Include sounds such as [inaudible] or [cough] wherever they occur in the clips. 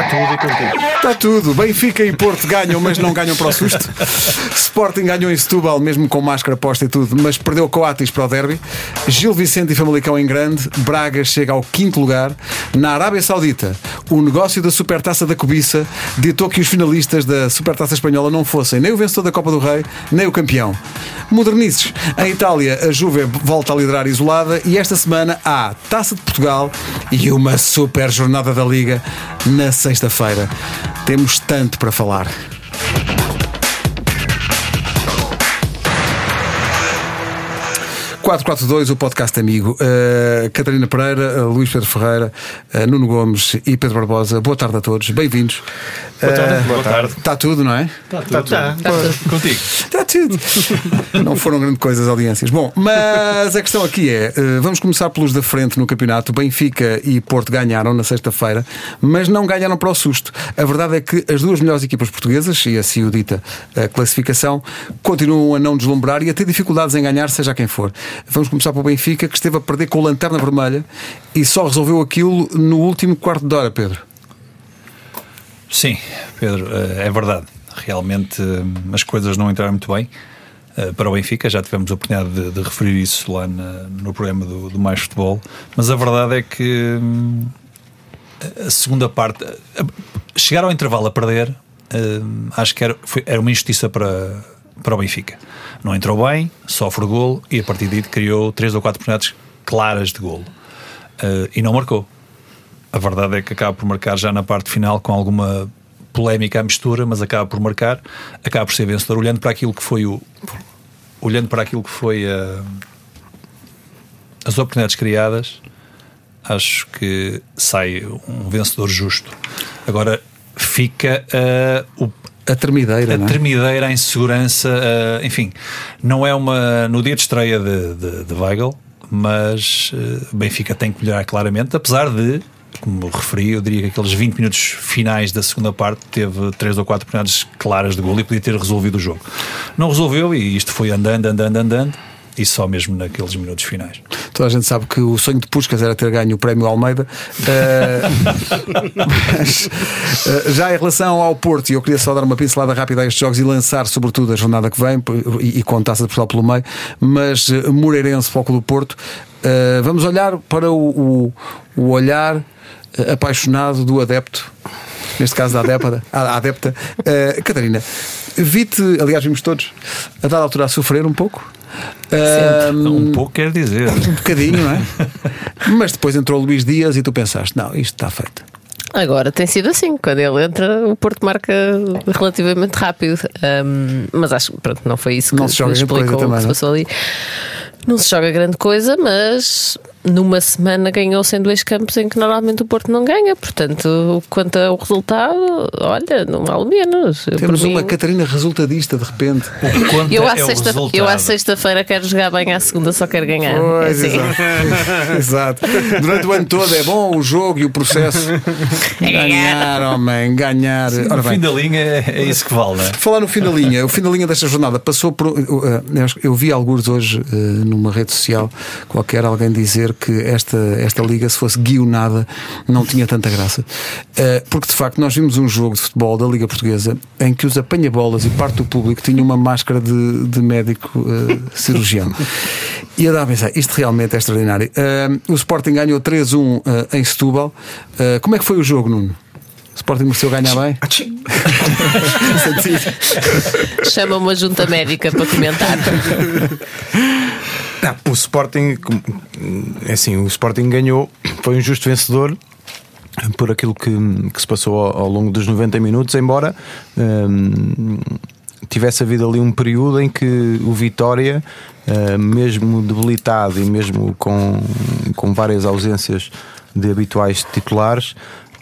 Está tudo e contigo. Está tudo. Benfica e Porto ganham, mas não ganham para o susto. Sporting ganhou em Setúbal, mesmo com máscara posta e tudo, mas perdeu Coatis para o derby. Gil Vicente e Famalicão em grande. Braga chega ao quinto lugar. Na Arábia Saudita, o negócio da Supertaça da Cobiça ditou que os finalistas da Supertaça Espanhola não fossem nem o vencedor da Copa do Rei, nem o campeão. Modernices. Em Itália, a Juve volta a liderar isolada e esta semana há Taça de Portugal e uma super jornada da Liga na sexta-feira. Temos tanto para falar. Quatro quatro dois o podcast amigo. Uh, Catarina Pereira, uh, Luís Pedro Ferreira, uh, Nuno Gomes e Pedro Barbosa. Boa tarde a todos, bem-vindos. Boa tarde. Boa tarde. Está tudo, não é? Está tudo. Está Contigo. Está tudo. [laughs] Não foram grande coisa as audiências. Bom, mas a questão aqui é: uh, vamos começar pelos da frente no campeonato. Benfica e Porto ganharam na sexta-feira, mas não ganharam para o susto. A verdade é que as duas melhores equipas portuguesas, e assim o dita a classificação, continuam a não deslumbrar e a ter dificuldades em ganhar, seja quem for. Vamos começar pelo Benfica, que esteve a perder com a lanterna vermelha e só resolveu aquilo no último quarto de hora, Pedro. Sim, Pedro, é verdade. Realmente as coisas não entraram muito bem para o Benfica. Já tivemos a oportunidade de, de referir isso lá na, no programa do, do, Mais Futebol. Mas a verdade é que a segunda parte, chegar ao intervalo a perder, acho que era, foi, era uma injustiça para, para o Benfica. Não entrou bem, sofre o golo e a partir daí criou três ou quatro oportunidades claras de golo. e não marcou a verdade é que acaba por marcar já na parte final com alguma polémica à mistura, mas acaba por marcar, acaba por ser vencedor, olhando para aquilo que foi o. olhando para aquilo que foi a, as oportunidades criadas, acho que sai um vencedor justo. Agora fica uh, o a termideira, a não é? termideira, a insegurança, uh, enfim, não é uma no dia de estreia de, de, de Weigl, mas uh, Benfica tem que melhorar claramente, apesar de como referi, eu diria que aqueles 20 minutos finais da segunda parte teve três ou quatro oportunidades claras de gol e podia ter resolvido o jogo. Não resolveu e isto foi andando, andando, andando e só mesmo naqueles minutos finais. Toda a gente sabe que o sonho de Puscas era ter ganho o prémio Almeida. Uh, [laughs] mas, uh, já em relação ao Porto, e eu queria só dar uma pincelada rápida a estes jogos e lançar, sobretudo, a jornada que vem e, e com taça de Portugal pelo meio. Mas uh, Moreirense, foco do Porto, vamos olhar para o, o, o olhar apaixonado do adepto, neste caso da adepta, [laughs] a adepta. Catarina, vi-te, aliás, vimos todos, a dada altura a sofrer um pouco. Um pouco quer dizer. Um bocadinho, não é? [laughs] Mas depois entrou o Luís Dias e tu pensaste, não, isto está feito. Agora tem sido assim, quando ele entra, o Porto marca relativamente rápido. Um, mas acho que pronto, não foi isso que, não se joga que explicou também, o que se passou ali. Não se joga grande coisa, mas numa semana ganhou-se em dois campos em que normalmente o Porto não ganha. Portanto, quanto ao resultado, olha, não vale menos. Temos uma Catarina resultadista de repente. eu, à é sexta, eu à sexta-feira quero jogar bem, à segunda só quero ganhar. Pois, é assim. exato. [laughs] exato. Durante o ano todo é bom o jogo e o processo. [laughs] É ganhar, homem, ganhar. Sim, Ora, no fim da linha é, é isso que vale, não é? Falar no fim da linha, o fim da linha desta jornada passou por. Eu vi alguns hoje numa rede social qualquer alguém dizer que esta, esta liga, se fosse guionada, não tinha tanta graça. Uh, porque de facto nós vimos um jogo de futebol da Liga Portuguesa em que os apanha-bolas e parte do público tinham uma máscara de, de médico uh, cirurgião. E eu dava a pensar, isto realmente é extraordinário. Uh, o Sporting ganhou 3-1 em Setúbal. como é que foi o jogo, Nuno? O Sporting mereceu ganhar bem? [laughs] Chama uma junta médica para comentar. [laughs] Não, o Sporting, é assim, o Sporting ganhou, foi um justo vencedor por aquilo que, que se passou ao, ao, longo dos 90 minutos, embora hum, tivesse havido ali um período em que o Vitória, hum, mesmo debilitado e mesmo com, com várias ausências de habituais titulares,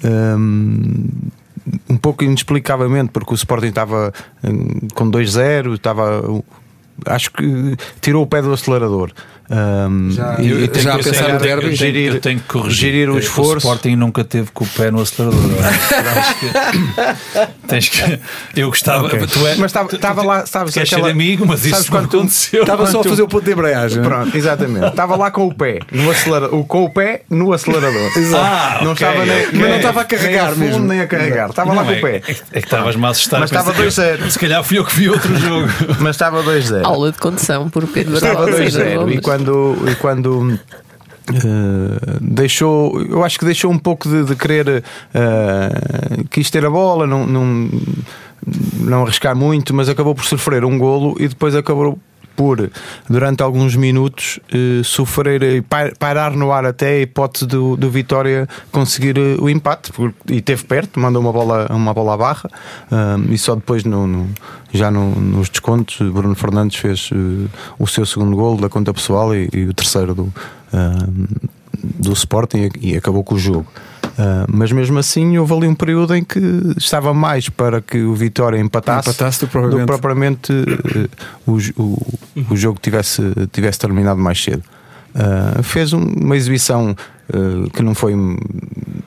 hum, um pouco inexplicavelmente, porque o Sporting estava hum, com 2-0, estava acho que tirou o pé do acelerador. Um, Já- e, eu- e já a pensar no derby? eu tenho, gerir, eu tenho que corrigir. gerir o O esforço. Sporting nunca teve com o pé no acelerador. Tens que- [laughs] Tens que. Eu gostava. Ok. Tu é, Mas estava- lá, sabes, Queres aquela- ser amigo, mas sabes isso quando aconteceu. Estava só a fazer o ponto de embreagem. Pronto, exatamente. Estava lá com o pé no acelerador, com o pé no acelerador. [laughs] Ah, não estava nem. Mas não estava a carregar nem a fundo, mesmo. nem a carregar. Estava lá com é, o pé. É, é que estavas-me a assustar. Mas estava Pensei- 2-0. Se calhar fui eu que vi outro [laughs] jogo. Mas estava 2-0. Aula de condução por Pedro Estava Barbosa e 2-0 Gomes. e quando, e quando eh, deixou, eu acho que deixou um pouco de, de querer eh, quis ter a bola, não, não, não arriscar muito, mas acabou por sofrer um golo e depois acabou por, durante alguns minutos, eh, sofrer e pa- parar no ar até a hipótese do, do Vitória conseguir eh, o empate porque- e teve perto, mandou uma bola, uma bola à barra ah, e só depois no, no- já no- nos descontos Bruno Fernandes fez eh, o seu segundo golo da conta pessoal e, e o terceiro do, ah, do Sporting e, e acabou com o jogo. Ah, mas mesmo assim houve ali um período em que estava mais para que o Vitória empatasse, Empatasse do que propriamente- propriamente eh, o, o, o jogo tivesse, tivesse terminado mais cedo. Ah, fez um- uma exibição eh, que não foi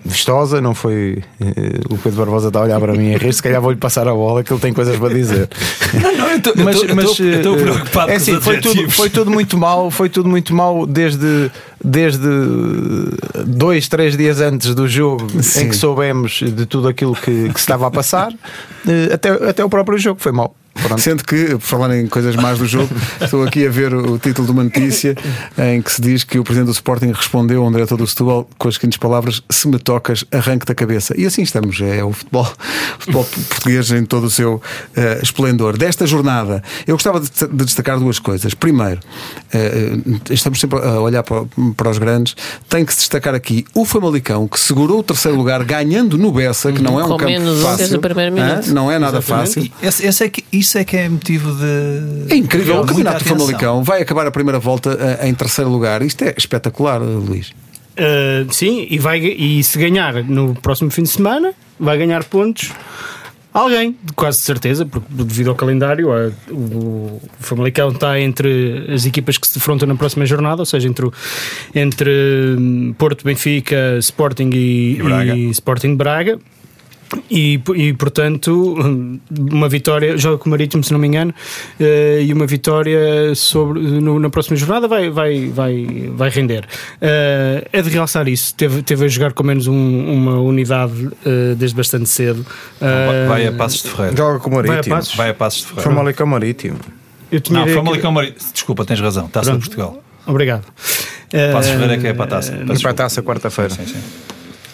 vistosa, não foi. eh, o Pedro Barbosa está a olhar para mim a rir, se calhar vou-lhe passar a bola, que ele tem coisas para dizer. Não, eu tô- eu tô- eu tô- eu estou eh, preocupado é com assim, foi tudo, foi tudo muito mal, foi tudo muito mal desde, desde dois, três dias antes do jogo Sim. em que soubemos de tudo aquilo que, que se estava a passar, até, até o próprio jogo foi mal. Pronto. [laughs] Sendo que, por falar em coisas más do jogo, [laughs] estou aqui a ver o título de uma notícia em que se diz que o presidente do Sporting respondeu a um diretor do Setúbal com as seguintes palavras: Se me tocas, arranque da cabeça. E assim estamos, é o futebol, o futebol português em todo o seu eh, esplendor. Desta jornada, eu gostava de, de destacar duas coisas. Primeiro, eh, estamos sempre a olhar para, para os grandes, tem que se destacar aqui o Famalicão, que segurou o terceiro lugar ganhando no Bessa, que não é um Com campo menos um fácil. desde o primeiro Hã? minuto. Não é nada fácil. Esse, esse é que, isso é que é motivo de. É incrível. O Campeonato do. Famalicão vai acabar a primeira volta eh, em terceiro lugar. Isto é espetacular, Luís. Uh, sim, e, vai, e se ganhar no próximo fim de semana, vai ganhar pontos alguém, de quase certeza, porque devido ao calendário, o, o Famalicão está entre as equipas que se defrontam na próxima jornada, ou seja, entre, o- entre hum, Porto, Benfica, Sporting e, E Braga. e Sporting Braga. E, e, portanto, uma vitória, joga com o Marítimo, se não me engano, eh, e uma vitória sobre, no- na próxima jornada vai, vai, vai, vai render. Eh, é de realçar isso. Teve, teve a jogar com menos um- uma unidade eh, desde bastante cedo. Vai- Vai a Passos de Ferreira. Joga com o Vai a Marítimo. Passos? Vai a Passos de Ferreira. Famalicão Marítimo. Eu tinha Não, ideia que- Famalicão Marítimo. Desculpa, tens razão. Taça de Pronto. Portugal. Obrigado. Passos de Ferreira é que é para a taça. E para a taça quarta-feira. Sim, sim.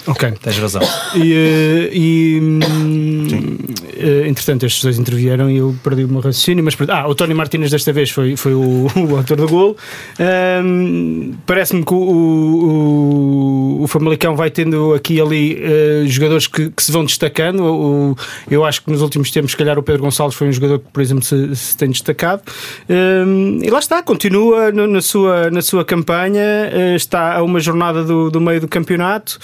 Ok. Tens razão. E, eh, e, hum, eh, entretanto, estes dois intervieram e eu perdi o meu raciocínio. Mas, ah, o Tony Martínez desta vez foi, foi o, [laughs] o autor do gol. Hum, Parece-me que o, o, o Famalicão vai tendo aqui e ali eh, jogadores que, que se vão destacando. O- eu acho que nos últimos tempos, se calhar, o Pedro Gonçalves foi um jogador que, por exemplo, se, se tem destacado. Hum, e lá está, continua no- na, sua, na sua campanha, eh, está a uma jornada do, do meio do campeonato.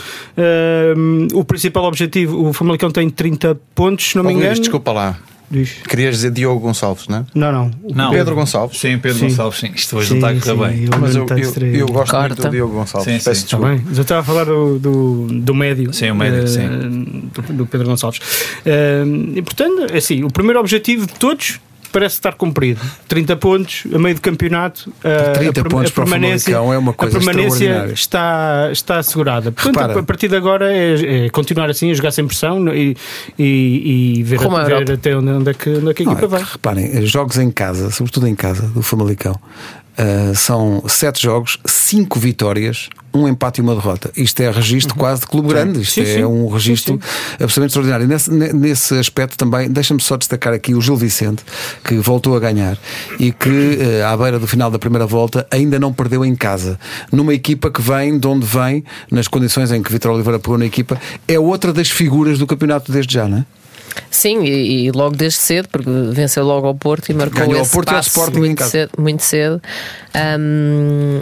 Hum, o principal objetivo, o Famalicão tem 30 pontos, se não Oh, me Luís, engano. desculpa lá. Diz. Querias dizer Diogo Gonçalves, não é? Não, não. Não. Pedro Gonçalves. Sim, Pedro Sim. Gonçalves, sim. Isto hoje Sim, não está a correr bem. eu Mas eu, eu, eu gosto muito do Diogo Gonçalves. Sim, Peço sim. Está desculpa. eu estava a falar do, do, do médio. Sim, o médio, eh, sim. Do, do Pedro Gonçalves. Eh, e portanto, é assim, o primeiro objetivo de todos parece estar cumprido. 30 pontos a meio do campeonato. eh, 30 a, per- pontos a para o é uma coisa a permanência está, está assegurada. Portanto, Repara. a partir de agora é, é continuar assim, a jogar sem pressão e, e, e ver, a ver até onde, onde é que, onde é que a equipa vai. reparem, jogos em casa, sobretudo em casa, do Famalicão, ah, são sete jogos, cinco vitórias, um empate e uma derrota. Isto é registro quase de clube grande. Isto Uhum. Sim, é sim. um registro absolutamente extraordinário. E Nesse, ne- nesse aspecto também, deixa-me só destacar aqui o Gil Vicente, que voltou a ganhar e que, eh, à beira do final da primeira volta, ainda não perdeu em casa. Numa equipa que vem de onde vem, nas condições em que Vitor Oliveira pegou na equipa, é outra das figuras do campeonato desde já, não é? Sim, e, e logo desde cedo, porque venceu logo ao Porto e marcou Ganhou ao esse Porto e ao Sporting muito cedo. Muito cedo. Ahm,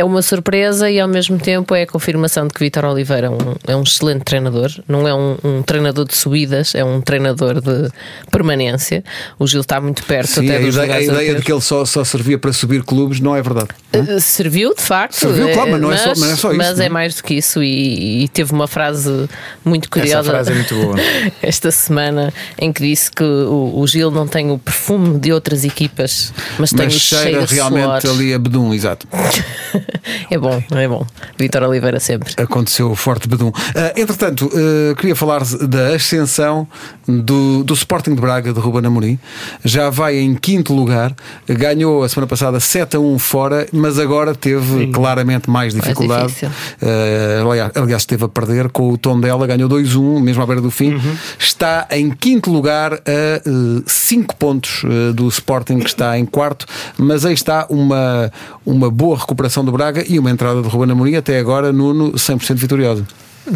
é uma surpresa e ao mesmo tempo é a confirmação de que Vitor Oliveira é um, é um excelente treinador. Não é um, um, treinador de subidas, é um treinador de permanência. O Gil está muito perto Sim, até a dos ideia, a ideia de que ele só, só servia para subir clubes não é verdade. Uh, Serviu, de facto. Serviu, claro, mas não é só- mas não é só isso, Mas não é? é mais do que isso. E, e teve uma frase muito curiosa frase é muito boa. [laughs] esta semana em que disse que o, o Gil não tem o perfume de outras equipas, mas, tem Mas o cheira cheiro a realmente suor. ali a bedum, exato. [laughs] É bom, é bom. Vitor Oliveira sempre. Aconteceu forte bedum. Ah, entretanto, ah, queria falar da ascensão do, do Sporting de Braga de Ruben Amorim. Já vai em quinto lugar, ganhou a semana passada 7 a 1 fora, mas agora teve claramente mais dificuldade. difícil. Ah, aliás, esteve a perder com o tom dela, ganhou 2-1, mesmo à beira do fim. Está em quinto lugar a 5 pontos ah, do Sporting, que está em quarto, mas aí está uma, uma boa recuperação do Braga e uma entrada de Ruben Amorim até agora, Nuno, 100% vitoriosa.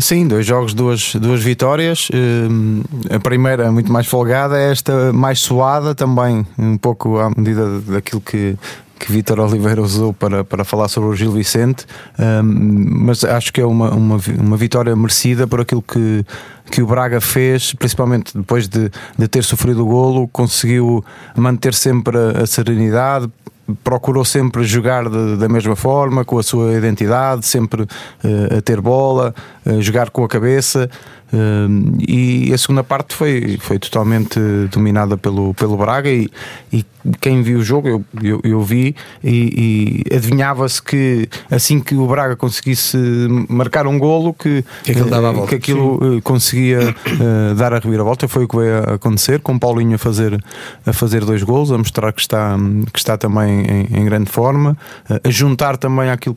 Sim, dois jogos, duas, duas vitórias. Hum, A primeira muito mais folgada, esta mais suada também, um pouco à medida daquilo que, que Vítor Oliveira usou para, para falar sobre o Gil Vicente. Hum, Mas acho que é uma, uma, uma vitória merecida por aquilo que, que o Braga fez, principalmente depois de, de ter sofrido o golo, conseguiu manter sempre a serenidade, procurou sempre jogar de- da mesma forma, com a sua identidade, sempre eh, a ter bola, jogar com a cabeça. eh, e a segunda parte foi, foi totalmente dominada pelo, pelo Braga. E, e quem viu o jogo, eu, eu, eu vi, e, e adivinhava-se que assim que o Braga conseguisse marcar um golo, que, Que aquilo dava a eh, volta. que aquilo eh, conseguia eh, dar a reviravolta. Foi o que veio a acontecer, com Paulinho a fazer, a fazer dois gols, a mostrar que está, que está também em, em grande forma, eh, a juntar também aquilo.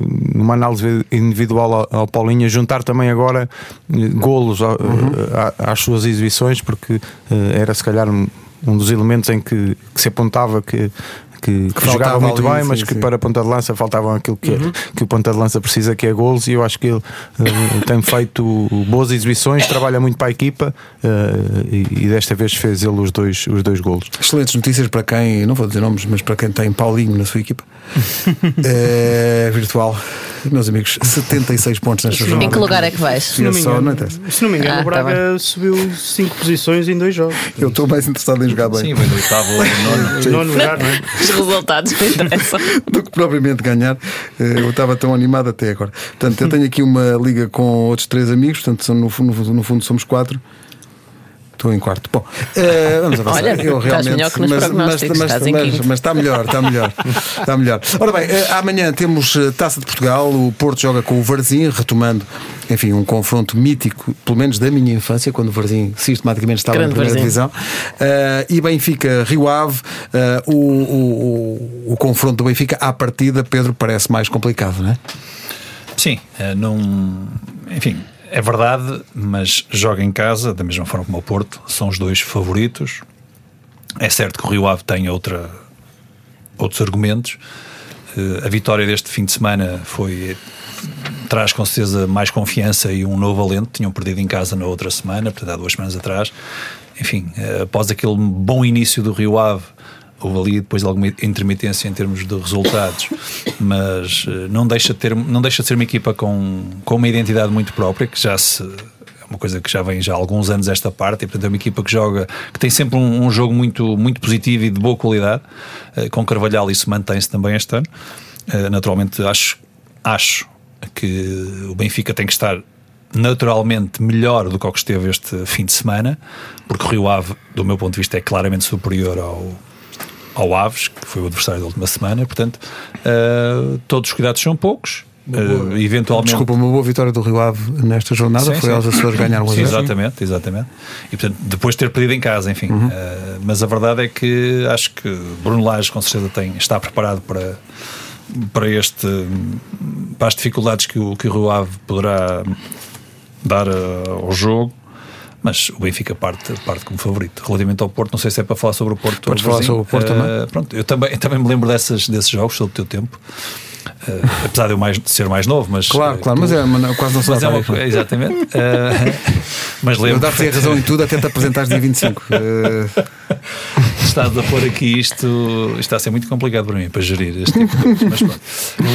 Numa análise individual ao- Paulinho, juntar também agora eh, golos a- às suas exibições, porque eh, era se calhar um, um dos elementos em que, que se apontava que, que, que faltava jogava muito ali, bem, mas sim, que sim. para a ponta de lança faltavam aquilo que, que o ponta de lança precisa, que é golos, e eu acho que ele eh, tem feito boas exibições, trabalha muito para a equipa eh, e, e desta vez fez ele os dois, os dois golos. Excelentes notícias para quem, não vou dizer nomes, mas para quem tem Paulinho na sua equipa. é, [laughs] virtual. Meus amigos, 76 pontos nesta jornada. Em que lugar é que vais? Se não me Só, engano, não se não me engano Ah, o Braga tá subiu 5 posições em dois jogos. Eu estou mais interessado em jogar bem Sim, vem do oitavo ao nono. Nono lugar, não é? [laughs] Os [laughs] resultados me interessam. [laughs] do que propriamente ganhar. Eh, Eu estava tão animado até agora. Portanto, eu tenho aqui uma liga com outros três amigos, portanto, são- no, no no fundo somos quatro. Estou em quarto. Bom, eh, vamos avançar. Olha, eu realmente, melhor que nos mas, mas, mas, mas- mas está melhor, está melhor. Está melhor. Ora bem, eh, amanhã temos eh, Taça de Portugal. O Porto joga com o Varzim, retomando, enfim, um confronto mítico, pelo menos da minha infância, quando o Varzim sistematicamente estava Grande na primeira Varzim. divisão. Eh, e Benfica Rio Ave, o, o, o, o confronto do Benfica à partida, Pedro, parece mais complicado, não é? Sim, não. Enfim, é verdade, mas joga em casa, da mesma forma como o Porto, são os dois favoritos. É certo que o Rio Ave tem outra, outros argumentos. Eh, a vitória deste fim de semana foi. traz com certeza mais confiança e um novo alento. Tinham perdido em casa na outra semana, portanto, há duas semanas atrás. Enfim, eh, após aquele bom início do Rio Ave, houve ali depois alguma intermitência em termos de resultados, [laughs] mas eh, não deixa de, ter, não deixa de ser uma equipa com, com uma identidade muito própria, que já se. É uma coisa que já vem já há alguns anos esta parte, e portanto é uma equipa que joga, que tem sempre um, um jogo muito, muito positivo e de boa qualidade. Eh, com Carvalhal isso mantém-se também este ano. Eh, naturalmente, acho, acho que o Benfica tem que estar naturalmente melhor do que o que esteve este fim de semana, porque o Rio Ave, do meu ponto de vista, é claramente superior ao, ao Aves, que foi o adversário da última semana. Portanto, eh, todos os cuidados são poucos. Eh, eventualmente. Desculpa, uma boa vitória do Rio Ave nesta jornada Sim, foi sim. aos Açores ganhar zero. exatamente, exatamente. E portanto, depois de ter perdido em casa, enfim. Uhum. Eh, mas a verdade é que acho que Bruno Lage com certeza tem, está preparado para, para este para as dificuldades que o, que o Rio Ave poderá dar ao jogo. Mas o Benfica parte, parte como favorito. Relativamente ao Porto, não sei se é para falar sobre o Porto. Podes falar sobre o Porto Eh, também. Pronto, eu também, eu [laughs] também me lembro dessas, desses jogos, sobre o teu tempo. Eh, apesar de eu mais, de ser mais novo, mas Claro, eh, claro, tu- mas é, mas não- quase não dá mas é para uma, isso. exatamente. Eh, [laughs] Mas Eu lembro dar-te a razão em tudo até te apresentares dia 25. [laughs] Eh, estás a pôr aqui isto, isto está a ser muito complicado para mim para gerir este tipo de coisas. Mas, pronto.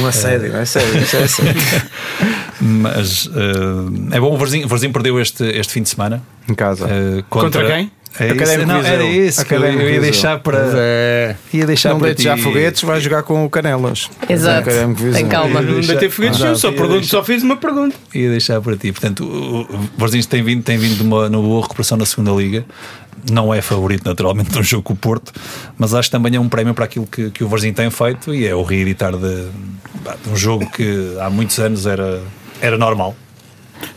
Não é sério, é sério, isso é sério. [laughs] Mas, eh, é bom, o Varzinho, perdeu este, este fim de semana. Em casa. eh, Contra quem? É isso, não, era isso que eu, ia deixar para. é. Ia deixar não para deite ti. já foguetes, vai jogar com o Canelas. Exato. Tem calma. Não deixar- deitei foguetes, eu só, pergunto, deixar- só fiz uma pergunta. Ia deixar para ti. Portanto, o Varzinho tem vindo, tem vindo de uma, numa boa recuperação na segunda Liga. Não é favorito, naturalmente, [laughs] de um jogo com o Porto, mas acho que também é um prémio para aquilo que, que o Varzinho tem feito e é o reeditar de, de um jogo que há muitos anos era, era normal.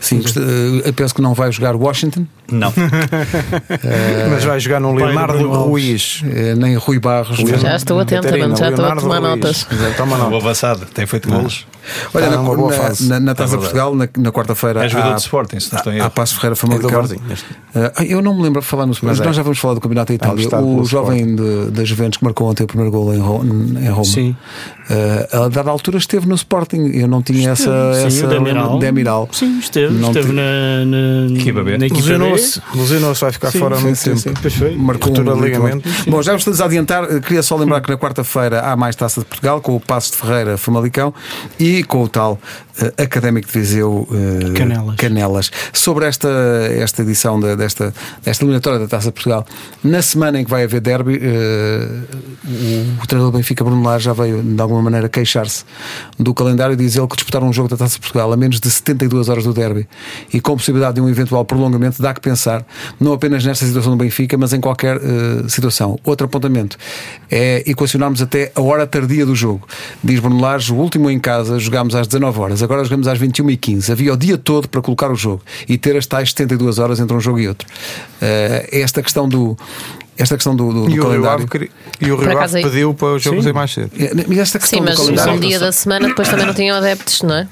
Sim, eh, eu penso que não vai jogar Washington, Não. [laughs] Mas vai jogar no Leonardo. Ruiz. eh, nem Rui Barros. Já estou Catarina, mano, já estou a Leonardo tomar Ruiz. notas. Toma o nota. avançado tem feito golos. Olha, Está na, na- fase. na- na Taça É de verdade. Portugal, na, na quarta-feira, É jogador há, de Sporting, se não estou erro. Passo Ferreira É Famalicão. Varzinho, este. Ah, eu não me lembro de falar no Sporting, Mas mas é. nós já vamos falar do Campeonato da Itália. estado O jovem de- da Juventus que marcou ontem o primeiro gol em, em Roma, Sim. ah, a dada altura esteve no Sporting. Eu não tinha essa. Sim, essa o Demiral. Demiral. Sim, esteve. Não esteve te- na, na, Equipa B. na equipa B. Lesionou-se. Lesionou-se, vai ficar Sim, fora há muito sim, tempo. sim. Pois foi. Marcou um de ligamento. Bom, já estamos a adiantar. Eh, Queria só lembrar que na quarta-feira há mais Taça de Portugal com o Passo de Ferreira Famalicão e com o tal eh, Académico de Viseu eh, Canelas. Canelas. Sobre esta, esta edição da- desta, desta eliminatória da Taça de Portugal, na semana em que vai haver derby, eh, o, o treinador do Benfica, Bruno Lage, já veio de alguma maneira queixar-se do calendário e diz ele que disputar um jogo da Taça de Portugal a menos de 72 horas do derby e com possibilidade de um eventual prolongamento, dá que pensar, não apenas nesta situação do Benfica, mas em qualquer eh, situação. Outro apontamento é equacionarmos até a hora tardia do jogo. Diz Bruno Lage, o último em casa jogámos às 19 horas, agora jogamos às 21h15. Havia o dia todo para colocar o jogo e ter as tais 72 horas entre um jogo e outro. Eh, esta questão do. Esta questão do, do- do E o Rio calendário. Ave, e o Rio Ave pediu para o jogo Sim. ser mais cedo. É, Mas esta questão Sim, mas do calendário. um dia da semana depois também não tinham adeptos, não é?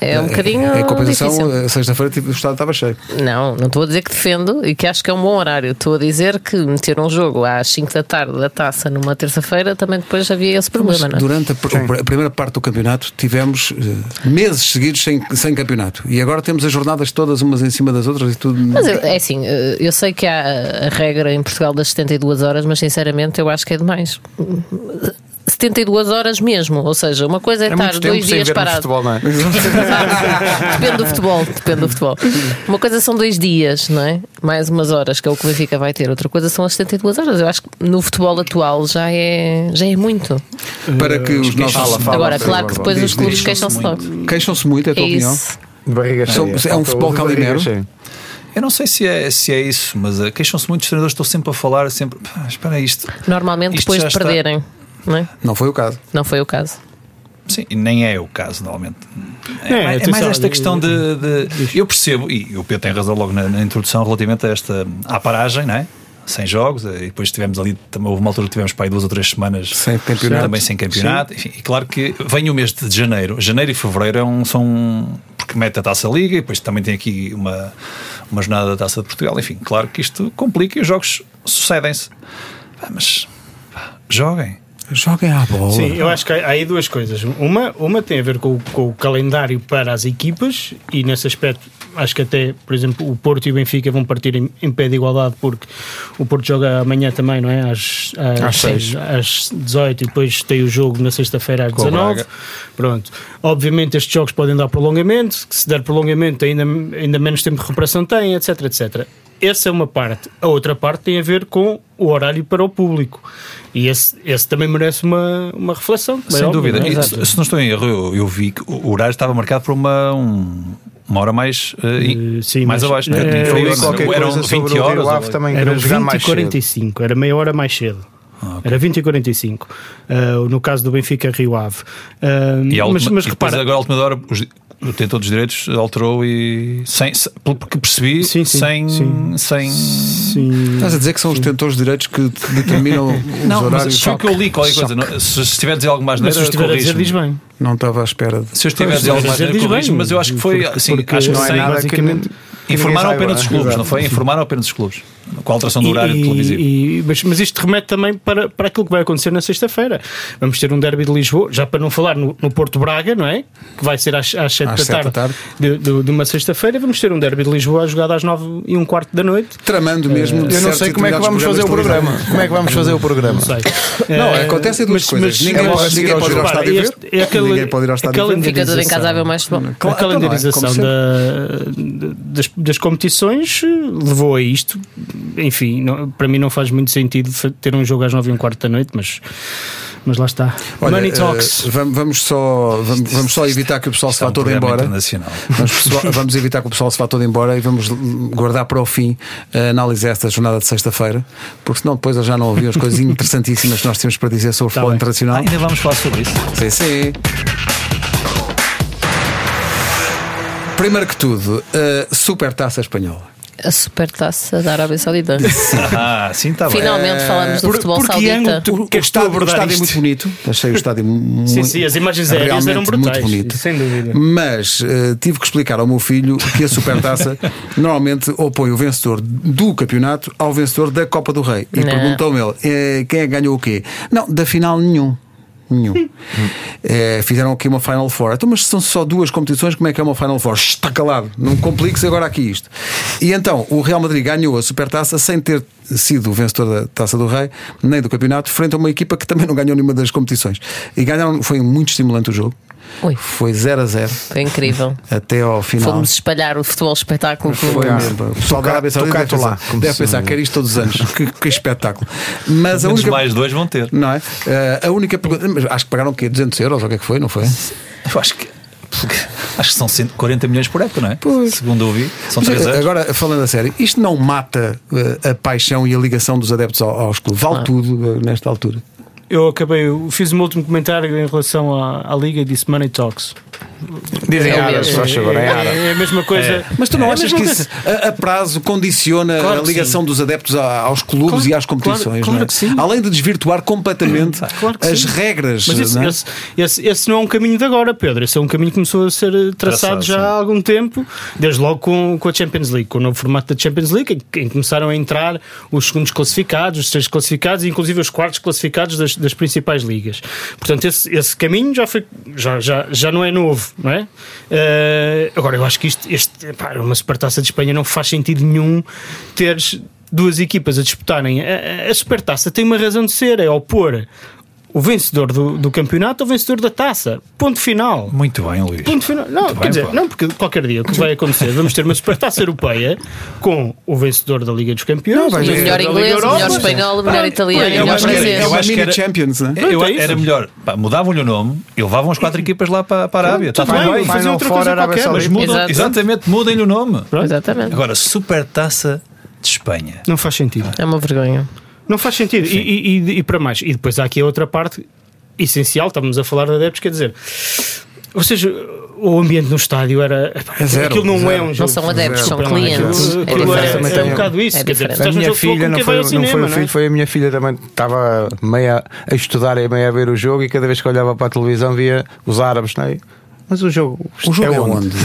É um bocadinho Em compensação, difícil. eh, sexta-feira tipo, o estado estava cheio. Não, não estou a dizer que defendo e que acho que é um bom horário. Estou a dizer que meter um jogo às 5 da tarde da taça numa terça-feira também depois havia esse problema, não é? Durante a, a primeira parte do campeonato tivemos eh, meses seguidos sem, sem campeonato e agora temos as jornadas todas umas em cima das outras e tudo. Mas eu- é assim, eh, eu sei que há a regra em Portugal das 72 horas, mas sinceramente eu acho que é demais. 72 horas mesmo, ou seja, uma coisa é, É estar dois dias parado. futebol, não é? [laughs] depende do futebol, depende do futebol. Uma coisa são dois dias, não é? Mais umas horas, que é o que o Benfica vai ter. Outra coisa são as 72 horas. Eu acho que no futebol atual já é, já é muito. para que os nossos. Fala, fala. Agora, por claro que depois os Diz, clubes diz. queixam-se logo. Queixam-se muito, é a tua É opinião? isso. De barriga São- cheia. é um futebol calimero? Eu não sei se é, se é isso, mas uh, queixam-se muito os treinadores, estou sempre a falar, sempre. "Pá, espera isto. Normalmente Isto depois de está- perderem, não é? Não foi o caso. Não foi o caso. Sim, e nem é o caso, normalmente. É, É, mais, é atenção, mais esta questão de, de- Eu percebo, e o Pedro tem razão logo na, na introdução relativamente a esta à paragem, não é? Sem jogos, e depois tivemos ali, também houve uma altura que tivemos para aí duas ou três semanas Sem campeonato. também sem campeonato. Enfim, e claro que vem o mês de janeiro. Janeiro e fevereiro é um- são. porque mete a taça Liga e depois também tem aqui uma, uma jornada da taça de Portugal. Enfim, claro que isto complica e os jogos sucedem-se. Mas pá, joguem. Joguem à bola. Sim, eu acho que há aí duas coisas. Uma, uma tem a ver com, o- com o calendário para as equipas e nesse aspecto acho que até, por exemplo, o Porto e o Benfica vão partir em, em pé de igualdade porque o Porto joga amanhã também, não é? Às, às, Às seis. às 18 e depois tem o jogo na sexta-feira às Com o 19. Braga. Pronto. Obviamente estes jogos podem dar prolongamento, que se der prolongamento ainda, ainda menos tempo de recuperação tem, etc, etc. Essa é uma parte. A outra parte tem a ver com o horário para o público. E esse, esse também merece uma, uma reflexão. é Sem óbvio, dúvida. não é? E se, se não estou em erro, eu, eu vi que o horário estava marcado por uma, um- uma hora mais, eh, Eh, sim, mais mas, abaixo. não é? eh, Tinha Eu li eram coisa 20 sobre o horas. Rio também jogar 20 mais e cedo. 45, era meia hora mais cedo. Era 20 e 45, uh, no caso do Benfica Rio Ave. Uh, E, a mas, última- mas repara, agora, à última hora, os, o detentor dos direitos alterou e. Sem, se- pelo que percebi, Sim, sim, sem. sim. sem sim, Estás a dizer que são os detentores de direitos que determinam [laughs] os não, horários? foi o que eu li, qualquer coisa. não- Se se estiver a dizer algo mais mas se estiver a dizer, diz bem. Não estava à espera. De... Se eu estiver a dizer algo mais dizer, neira, diz bem, mas eu acho que foi porque- assim, porque acho que Não é sem- nada que Informaram apenas os clubes, exato. não foi? Informaram apenas os clubes. Com a alteração do horário E- televisivo. e- mas, mas isto remete também para, para aquilo que vai acontecer na sexta-feira. Vamos ter um derby de Lisboa, já para não falar no, no Porto Braga, não é? Que vai ser às, às 7 Às da sete da tarde, tarde. De, de- de uma sexta-feira. Vamos ter um derby de Lisboa jogado às 9 e um quarto da noite. Tramando mesmo. de Eu não sei e como é que vamos fazer o programa. Como é que vamos fazer o programa? Não sei. [laughs] Não, Eh, acontecem duas coisas. Ninguém pode- ninguém pode ir ao jogo. estádio ver. Este- é aquele- Ninguém pode ir ao estádio a ver. Fica tudo em casa a ver mais futebol. a Claro, calendarização da- das, das competições eh, levou a isto. Enfim, não- para mim não faz muito sentido ter um jogo às 9 e um quarto da noite, mas, mas lá está. Olha, Money eh, Talks. vamos, vamos só, vamos, vamos só evitar que o pessoal se é vá um todo embora. Vamos, [laughs] vamos evitar que o pessoal se vá todo embora e vamos guardar para o fim a análise desta jornada de sexta-feira, porque senão depois eu já não ouvi as coisas interessantíssimas que nós temos para dizer sobre o Tá futebol bem. internacional. Ah, ainda vamos falar sobre isso. Sim, sim. Primeiro que tudo, a super taça espanhola. A supertaça da Arábia Saudita. [laughs] Ah, sim, está bem. Finalmente falamos do por- futebol por que saudita. ângulo tu- O, tu estádio, o estádio é muito bonito. Achei o estádio muito Sim, sim, as imagens aéreas eram brutais. Muito bonito. Sem dúvida. Mas eh, tive que explicar ao meu filho que a Supertaça [laughs] normalmente opõe o vencedor do campeonato ao vencedor da Copa do Rei. E perguntou-me ele: eh, quem é que ganhou o quê? Não, da final nenhum. Nenhum. Eh, fizeram aqui uma Final Four. Então, mas são só duas competições, como é que é uma Final Four? Está calado, não compliques agora aqui isto. E então, o Real Madrid ganhou a Supertaça sem ter sido o vencedor da Taça do Rei, nem do campeonato, frente a uma equipa que também não ganhou nenhuma das competições. E ganharam, foi muito estimulante o jogo. Ui, Foi 0 a 0 foi incrível. [laughs] até ao final. Fomos espalhar o futebol espetáculo. Foi mesmo. O pessoal da Arábia Saudita deve lá, pensar, deve pensar quer isto todos os anos. [laughs] que, que espetáculo. Mas a Menos única. mais dois vão ter. Não é? Eh, a única pergunta. mas Acho que pagaram o quê? 200 euros ou o que é que foi? Não foi? Eu acho que. Acho que são 140 milhões por época, não é? Segundo ouvi, são 3 Mas, anos. Agora, falando a sério, isto não mata eh, a paixão e a ligação dos adeptos ao- aos clubes? Vale Ah. tudo eh, nesta altura. Eu acabei, eu fiz o meu último comentário em relação à, à Liga e disse Money Talks. Dizem É árabes, mesmo. faz favor, é é a mesma coisa. Mas tu não É achas que isso a, a prazo condiciona Claro a ligação dos adeptos a- aos clubes Claro, e às competições? claro não é? que sim. Além de desvirtuar completamente as sim. regras. Mas esse não é? esse, esse- esse não é um caminho de agora, Pedro. Esse é um caminho que começou a ser eh, traçado Traçado, já sim. há algum tempo, desde logo com, com a Champions League, com o novo formato da Champions League, em que começaram a entrar os segundos classificados, os três classificados e inclusive os quartos classificados das, das principais ligas. Portanto, esse, esse caminho já, foi, já, já, já não é novo, não é? Eh, agora, eu acho que isto, este, pá, uma supertaça de Espanha não faz sentido nenhum teres duas equipas a disputarem. A, a- a supertaça tem uma razão de ser, é opor o vencedor do, do campeonato ao vencedor da taça. Ponto final. Muito bem, Luís. Ponto final. Não, Muito quer bem, dizer, pá. não, porque qualquer dia o que vai acontecer, vamos ter uma supertaça europeia com o vencedor da Liga dos Campeões, Não, o O melhor inglês, o melhor espanhol, o melhor italiano, o eu melhor acho que era- francês. Eu acho que era- Champions, não é? Pronto, Eu- é era melhor, mudavam-lhe o nome e levavam as quatro equipas lá para, para a Arábia. Está bem, bem, fazer outra coisa Arábia qualquer, mas mudam, Exato. exatamente, mudem-lhe o nome. Exatamente. Agora, Supertaça de Espanha. Não faz sentido. É uma vergonha. Não faz sentido. E, e- e- e para mais. E depois há aqui a outra parte essencial, estamos a falar de adeptos, quer dizer. Ou seja, o ambiente no estádio era. É zero, aquilo não é zero. um Não jogo. são adeptos, são clientes. aquilo- É aquilo diferente. é, é um bocado isso. É quer dizer, diferente. estás A minha filha, não foi, vai ao não cinema, foi o não é? filho, foi a minha filha também. Estava meia a estudar e meia a ver o jogo e cada vez que olhava para a televisão via os árabes, não é? Mas o jogo, O jogo é, onde? onde?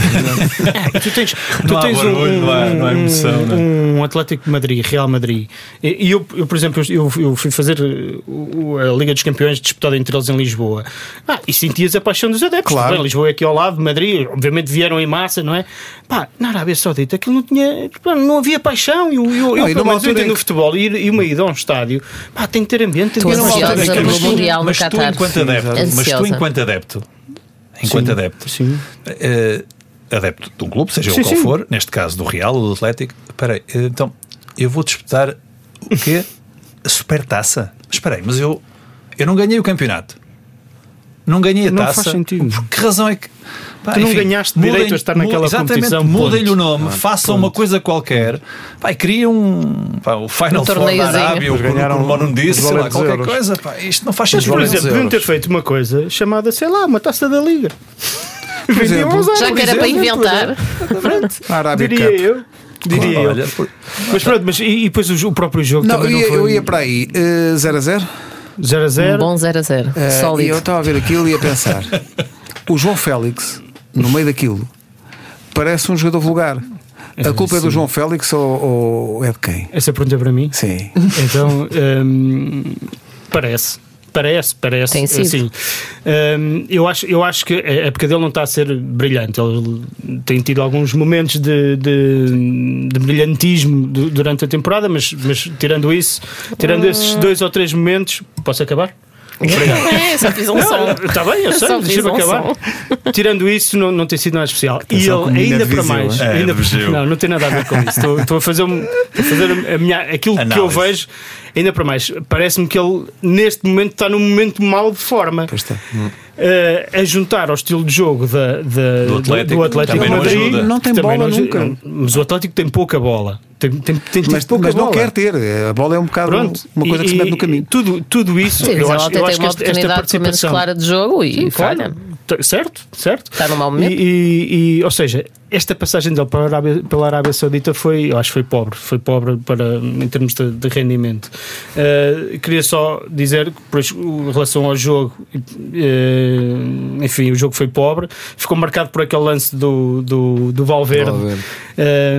[laughs] Tu tens, tu Não há tens um, barulho, não há- não há emoção, um, não é? um Atlético de Madrid, Real Madrid. E e eu, eu por exemplo, eu, eu fui fazer uh, a Liga dos Campeões disputada entre eles em Lisboa. Ah, e sentias a paixão dos adeptos. Claro. Bem, Lisboa é aqui ao lado, Madrid, obviamente vieram em massa, não é? Pá, na Arábia Saudita aquilo não tinha. Não havia paixão. E eu, eu, Não, e eu, numa pelo menos, eu em entendo que- futebol e, e uma ida a um estádio, pá, tem que ter ambiente, tem que Estou ter pelo mas tu- mas tu, Qatar. enquanto Sim, adepto, mas tu, Ansiosa. enquanto adepto, enquanto Sim. adepto, Sim. eh, adepto de um clube, seja Sim, o qual sim. for, neste caso do Real ou do Atlético, espera eh, então eu vou disputar o quê? A supertaça. Espera aí, mas eu, eu não ganhei o campeonato. Não ganhei a Não taça. faz sentido. Por que razão é que. Pá, Tu não ganhaste mudem- direito a estar naquela exatamente, competição, Mudem-lhe o ponto. nome, façam uma coisa qualquer. Pá, criem um. Pá, o Final Um Four da. Arábia, ou Mas por, ganharam por Mono disse, sei lá, qualquer euros. coisa. Pá, isto não faz Mas, sentido. por valentes exemplo, podiam ter feito uma coisa chamada, sei lá, uma taça da Liga. Aos Já que era para inventar. [laughs] A Arábia Diria Cup. eu. Diria eu. Olha, por- Mas pronto, mas e, e depois o, o próprio jogo Não, eu também ia, não foi eu ia para aí, eh, 0 a 0 0 a Um 0. bom 0 a 0. Eh, E eu estava a ver aquilo e a pensar: [laughs] o João Félix, no meio daquilo, parece um jogador vulgar. A culpa é do. João Félix ou, ou é de quem? Essa pergunta é para mim? Sim. Então, hum, parece. Parece, parece. Tem sido. Assim, Hum, eu, acho, eu acho que a época dele não está a ser brilhante. Ele tem tido alguns momentos de, de, de brilhantismo du- durante a temporada, mas, mas tirando isso, tirando esses dois ou três momentos, posso acabar? É, só fiz um som. Está bem, eu sei, deixa-me um acabar. som. Tirando isso, não, não tem sido nada especial. E Atenção ele, ainda para mais. é? Ainda não, não tem nada a ver com isso. Estou, estou a fazer, a fazer a minha, aquilo que eu Análise. vejo, ainda para mais. Parece-me que ele, neste momento, está num momento mau de forma. Pois está. Eh, a juntar ao estilo de jogo da, da- Do Atlético, do Atlético não Madrid, ajuda. Não tem bola não nunca. Mas o Atlético tem pouca bola. Tem, tem, tem tido Mas, mas não bola. quer ter. A bola é um bocado Pronto. uma coisa que E- se mete no caminho. Tudo, tudo isso, Sim, eu acho, até eu tem acho que uma esta, esta oportunidade pelo menos participação. clara de jogo e Claro. falha. T- Certo, certo. Está num mau momento. E, e- e, ou seja, esta passagem dele para a Arábia, pela Arábia Saudita foi, eu acho que foi pobre, foi pobre para, em termos de, de rendimento. Uh, queria só dizer que, pois, em relação ao jogo, uh, enfim, o jogo foi pobre, ficou marcado por aquele lance do, do, do Valverde, Valverde.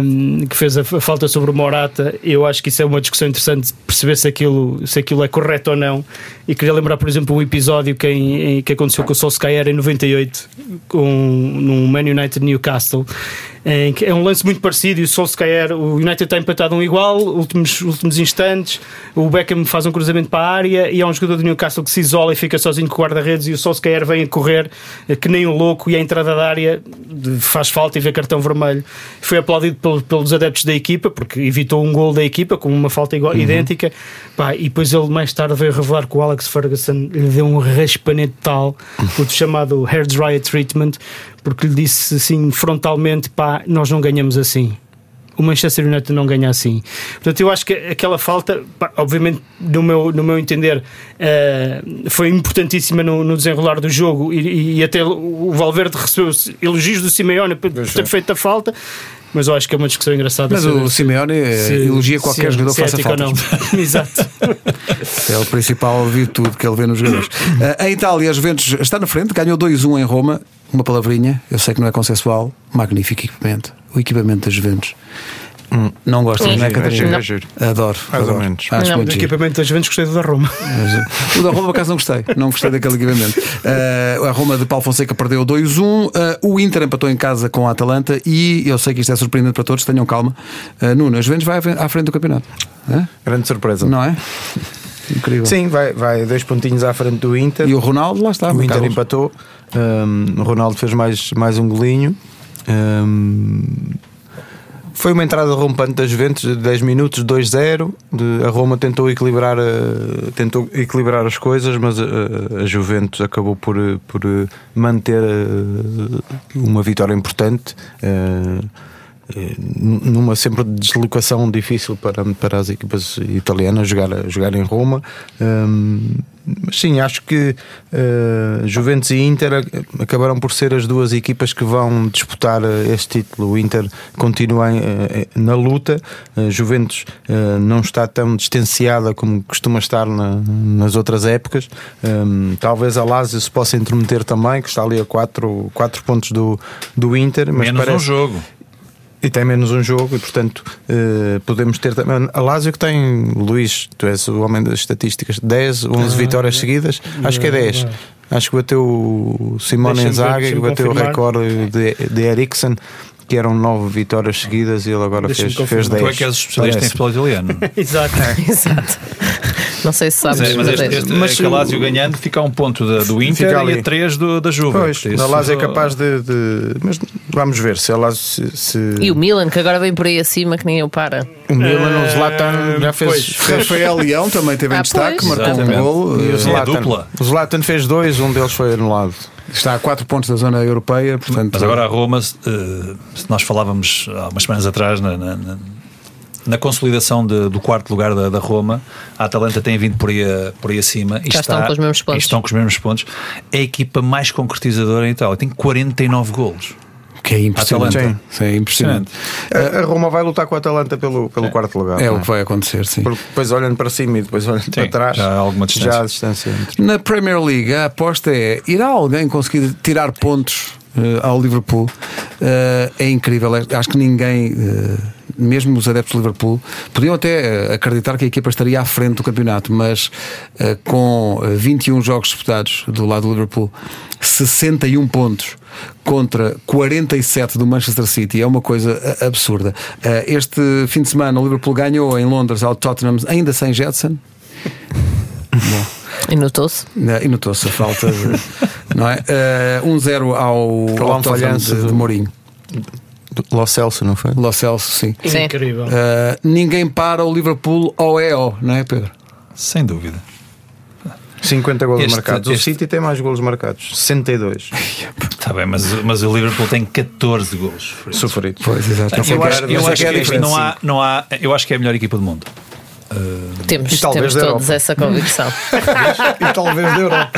um, que fez a, a falta sobre o Morata. Eu acho que isso é uma discussão interessante perceber se aquilo, se aquilo é correto ou não. E queria lembrar, por exemplo, um episódio que, em- que aconteceu com o Solskjaer em 98, com, num Man United Newcastle. Em que é um lance muito parecido e o Solskjaer, o United está empatado um igual, últimos, últimos instantes, o Beckham faz um cruzamento para a área e há um jogador do Newcastle que se isola e fica sozinho com o guarda-redes e o Solskjaer vem a correr eh, que nem um louco e à entrada da área faz falta e vê cartão vermelho. Foi aplaudido pel- pelos adeptos da equipa porque evitou um gol da equipa com uma falta igual, idêntica Pá, e depois ele mais tarde veio revelar que o Alex Ferguson lhe deu um raspanete tal, o chamado hair dryer treatment, porque lhe disse assim frontalmente: pá, nós não ganhamos assim. O Manchester United não ganha assim. Portanto, eu acho que aquela falta, obviamente, no meu, no meu entender, eh, foi importantíssima no, no desenrolar do jogo e, e até o Valverde recebeu elogios do Simeone por ter feito a falta. Mas eu acho que é uma discussão engraçada. Mas o Simeone eh, se- elogia qualquer se- jogador se que faça não. [laughs] Exato. É o principal virtude que ele vê nos jogadores. Eh, em Itália, a Juventus está na frente, ganhou 2-1 em Roma. Uma palavrinha, eu sei que não é consensual. Magnífico equipamento. O equipamento da Juventus. Não gostas, não é, É giro, Catarina? é giro. Adoro. Mais ou adoro. menos. Acho Não. muito Do equipamento das Juventus gostei do da Roma. Uh, O da Roma, por acaso, não gostei. Não gostei daquele equipamento. Uh, a Roma de Paulo Fonseca perdeu 2-1. Uh, o Inter empatou em casa com a Atalanta. E eu sei que isto é surpreendente para todos, tenham calma. Uh, Nuno, a Juventus vai à frente do campeonato. Hã? Grande surpresa. Não é? Incrível. Sim, vai, vai dois pontinhos à frente do Inter. E o Ronaldo, lá está. O Inter Carlos. empatou. Um, o Ronaldo fez mais, mais um golinho. Um, foi uma entrada rompante das Juventus de 10 minutos, 2-0. De- A Roma tentou equilibrar, eh, tentou equilibrar as coisas, mas a, a Juventus acabou por, eh, por eh, manter eh, uma vitória importante. Eh, numa sempre deslocação difícil para, para as equipas italianas jogar, jogar em Roma. Hum, mas sim, acho que eh, Juventus e Inter ac- acabaram por ser as duas equipas que vão disputar eh, este título. O Inter continua eh, na luta, a Juventus não está tão distanciada como costuma estar na- nas outras épocas. Hum, talvez a Lazio se possa intermeter também, que está ali a 4 quatro pontos do, do Inter. Mas Menos um parece, jogo. E tem menos um jogo e portanto eh, podemos ter também a Lásio que tem Luís, tu és o homem das estatísticas 10, 11 vitórias seguidas acho que é 10 acho que bateu o Simone Inzaghi que deixa-me bateu o confirmar. recorde de, de Eriksen que eram 9 vitórias seguidas e ele agora fez, fez confirmar. 10 Tu é que és especialista em futebol italiano. [laughs] Exato. Exato. Não sei se Mas, sabes. é, mas este, mas é. este Mas mas, Calásio ganhando fica a um ponto da- do Inter Fica e ali. a 3 do, da Juve. Pois, isso, a Lásio é capaz de, de- Mas vamos ver se a Lásio se, se- E o Milan, que agora vem por aí acima, que nem eu para. o Milan, o Zlatan já fez, pois. fez Rafael Leão também teve em Ah, destaque, pois. marcou um Exatamente. gol. E o eh, É a Zlatan, dupla. o Zlatan fez dois, um deles foi anulado. Está a 4 pontos da zona europeia, portanto. Mas agora a Roma, se, eh, se nós falávamos há umas semanas atrás na, na- na- consolidação de- do quarto lugar da, da Roma, a Atalanta tem vindo por aí, por aí acima e Já está, estão com os mesmos pontos. e estão com os mesmos pontos. É a equipa mais concretizadora em Itália, tem 49 golos. Que é impressionante. Atalanta. Sim, é impressionante. A, a Roma vai lutar com a Atalanta pelo, pelo quarto lugar. É o que vai acontecer, sim. Porque depois olhando para cima e depois olhando para trás, já há alguma distância. Já há distância entre. Na Premier League, a aposta é: irá alguém conseguir tirar pontos eh, ao Liverpool? eh, é incrível. É- Acho que ninguém, eh, mesmo os adeptos do Liverpool, podiam até eh, acreditar que a equipa estaria à frente do campeonato, mas eh, com eh, 21 jogos disputados do lado do Liverpool, 61 pontos contra 47 do Manchester City é uma coisa eh, absurda. Eh, Este fim de semana o Liverpool ganhou em Londres ao Tottenham, ainda sem Jetson. E notou-se. E notou-se a falta de. não é? Eh, 1-0 ao, Foi lá ao um Tottenham falhanço de, de Mourinho. Lo Celso, não foi? Lo Celso, sim. Sim. Incrível. Eh, ninguém para o Liverpool ou é ou, não é, Pedro? Sem dúvida. 50 golos Este- marcados. este- O City tem mais golos marcados. 62. Está [laughs] bem, mas, mas o Liverpool tem 14 gols. Sofrido. Pois, exato. Eu é é- acho, eu é acho que é não há, não há, eu acho que é a melhor equipa do mundo. Temos, E talvez temos da todos essa convicção. [laughs] e talvez da Europa.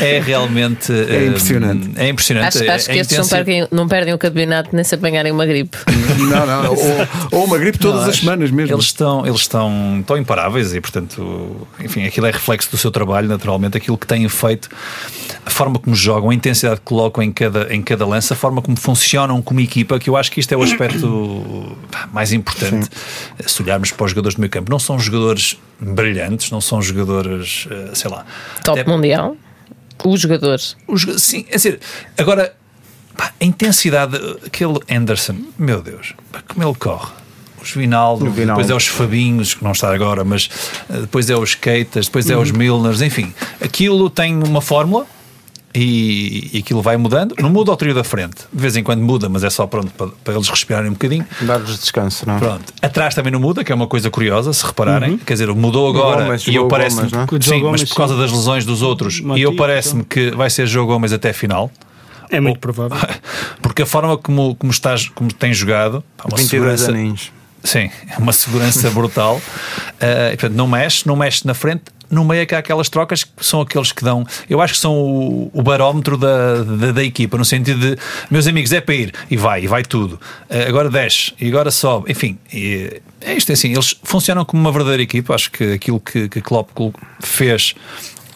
É realmente É impressionante. É impressionante. acho acho É- que a estes não perdem, não perdem o campeonato nem se apanharem uma gripe. Não, não. Ou, ou uma gripe todas Não, as semanas mesmo. Eles estão, eles estão, estão imparáveis e, portanto, enfim, aquilo é reflexo do seu trabalho, naturalmente, aquilo que têm feito, a forma como jogam, a intensidade que colocam em cada, em cada lance, a forma como funcionam como equipa, que eu acho que isto é o aspecto mais importante. Se olharmos para os jogadores do meio campo, não são jogadores brilhantes, não são jogadores, eh, sei lá. Top até- mundial. Os jogadores. os- sim, é dizer, agora pá, a intensidade, aquele Anderson, meu Deus, pá, como ele corre. Os Vinaldo, depois é os Fabinhos, que não está agora, mas eh, depois é os Keitas, depois é os Milners, enfim, aquilo tem uma fórmula e, e aquilo vai mudando. Não muda o trio da frente, de vez em quando muda, mas é só pronto para, para eles respirarem um bocadinho. Dar-lhes descanso, não é? Pronto. Atrás também não muda, que é uma coisa curiosa, se repararem. Quer dizer, mudou agora Gomes, e eu parece-me. É? Sim, mas por causa sim. das lesões dos outros. e eu parece-me que vai ser Joe Gomes até final. É muito provável. [laughs] Porque a forma como, como, estás, como tem jogado, pá, uma 22 segurança, aninhos. sim, é uma segurança [laughs] brutal. Uh, e, portanto, não mexe, não mexe na frente. No meio é que há aquelas trocas que são aqueles que dão. Eu acho que são o, o barómetro da, da, da equipa, no sentido de meus amigos, é para ir e vai, e vai tudo. Uh, agora desce e agora sobe. Enfim, e, é isto é assim. Eles funcionam como uma verdadeira equipa. Acho que aquilo que, que Klopp fez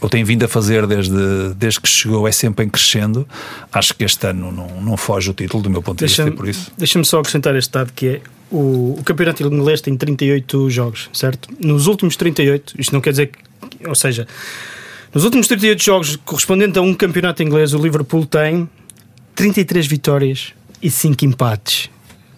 ou tem vindo a fazer desde, desde que chegou é sempre em crescendo. Acho que este ano não, não foge o título, do meu ponto de vista, Deixa-me por isso. deixa só acrescentar este dado que é o, o campeonato inglês tem 38 jogos, certo? Nos últimos 38, isto não quer dizer que, ou seja, nos últimos 38 jogos correspondente a um campeonato inglês, o Liverpool tem 33 vitórias e 5 empates.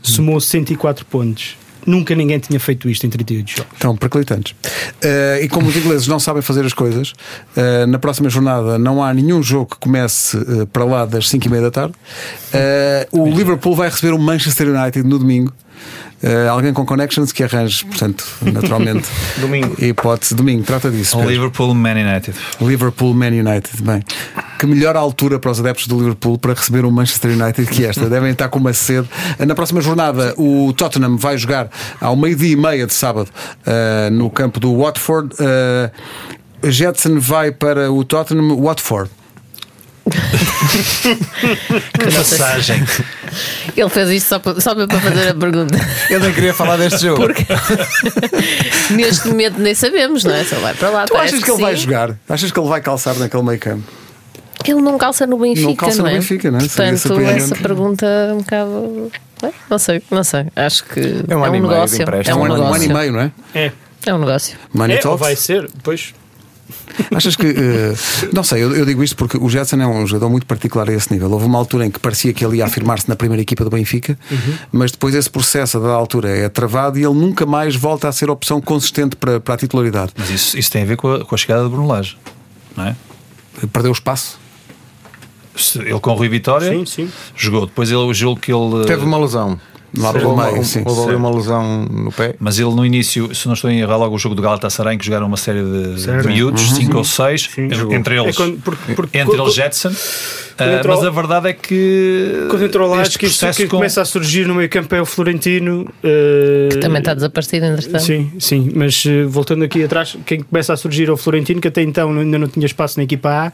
Somou 104 pontos. Nunca ninguém tinha feito isto em 38 jogos. Estão perclitantes. Eh, e como os ingleses não sabem fazer as coisas, eh, na próxima jornada não há nenhum jogo que comece eh, para lá das 5 e meia da tarde. O Liverpool vai receber o Manchester United no domingo. Eh, alguém com connections que arranje, portanto, naturalmente. [laughs] Domingo. Hipótese, domingo, trata disso. O Pedro. Liverpool Man United. Liverpool Man United, bem. Que melhor altura para os adeptos do Liverpool para receber um Manchester United que esta. [laughs] Devem estar com uma sede. Na próxima jornada, o Tottenham vai jogar ao meio-dia e meia de sábado eh, no campo do Watford. Eh, Jetson vai para o Tottenham Watford. [laughs] Que passagem. Ele fez isto só para, só para fazer a pergunta. Eu nem queria falar deste jogo. Porque [laughs] neste momento nem sabemos, não é? Só vai para lá. Tu achas que ele sim. vai jogar? Achas que ele vai calçar naquele meio campo? Ele não calça no Benfica, Não calça no é? Benfica, não é? Portanto, essa pergunta é um bocado. é, Não sei, não sei. Acho que É um ano e meio de negócio. empréstimo. É um, um, ano, um ano e negócio. meio, não é? É. É um negócio. Money é vai ser, pois. Achas que. eh, não sei, eu, eu digo isto porque o Jetson é um jogador muito particular a esse nível. Houve uma altura em que parecia que ele ia afirmar-se na primeira equipa do Benfica, mas depois esse processo a dada altura é travado e ele nunca mais volta a ser opção consistente para, para a titularidade. Mas isso, isso tem a ver com a, com a chegada de Bruno Lage, não é? Perdeu o espaço. Ele com o Rui Vitória Sim, sim. jogou. Depois ele, o jogo que ele. Teve uma lesão. Lá Houve pelo uma- meio, sim. Houve ali uma lesão no pé. Mas ele no início, se não estou em errar, logo o jogo do Galatasaray, em que jogaram uma série de, miúdos, 5 ou 6, Sim, jogou. entre eles. É quando- porque- porque- entre quando- eles Jetson. Entrou- mas a verdade é que. Quando entrou lá, este acho que isto processo que com- começa a surgir no meio campo é o Florentino. eh, Também está desaparecido, entretanto. Sim, sim, mas eh, voltando aqui atrás, quem começa a surgir é o Florentino, que até então ainda não tinha espaço na equipa A,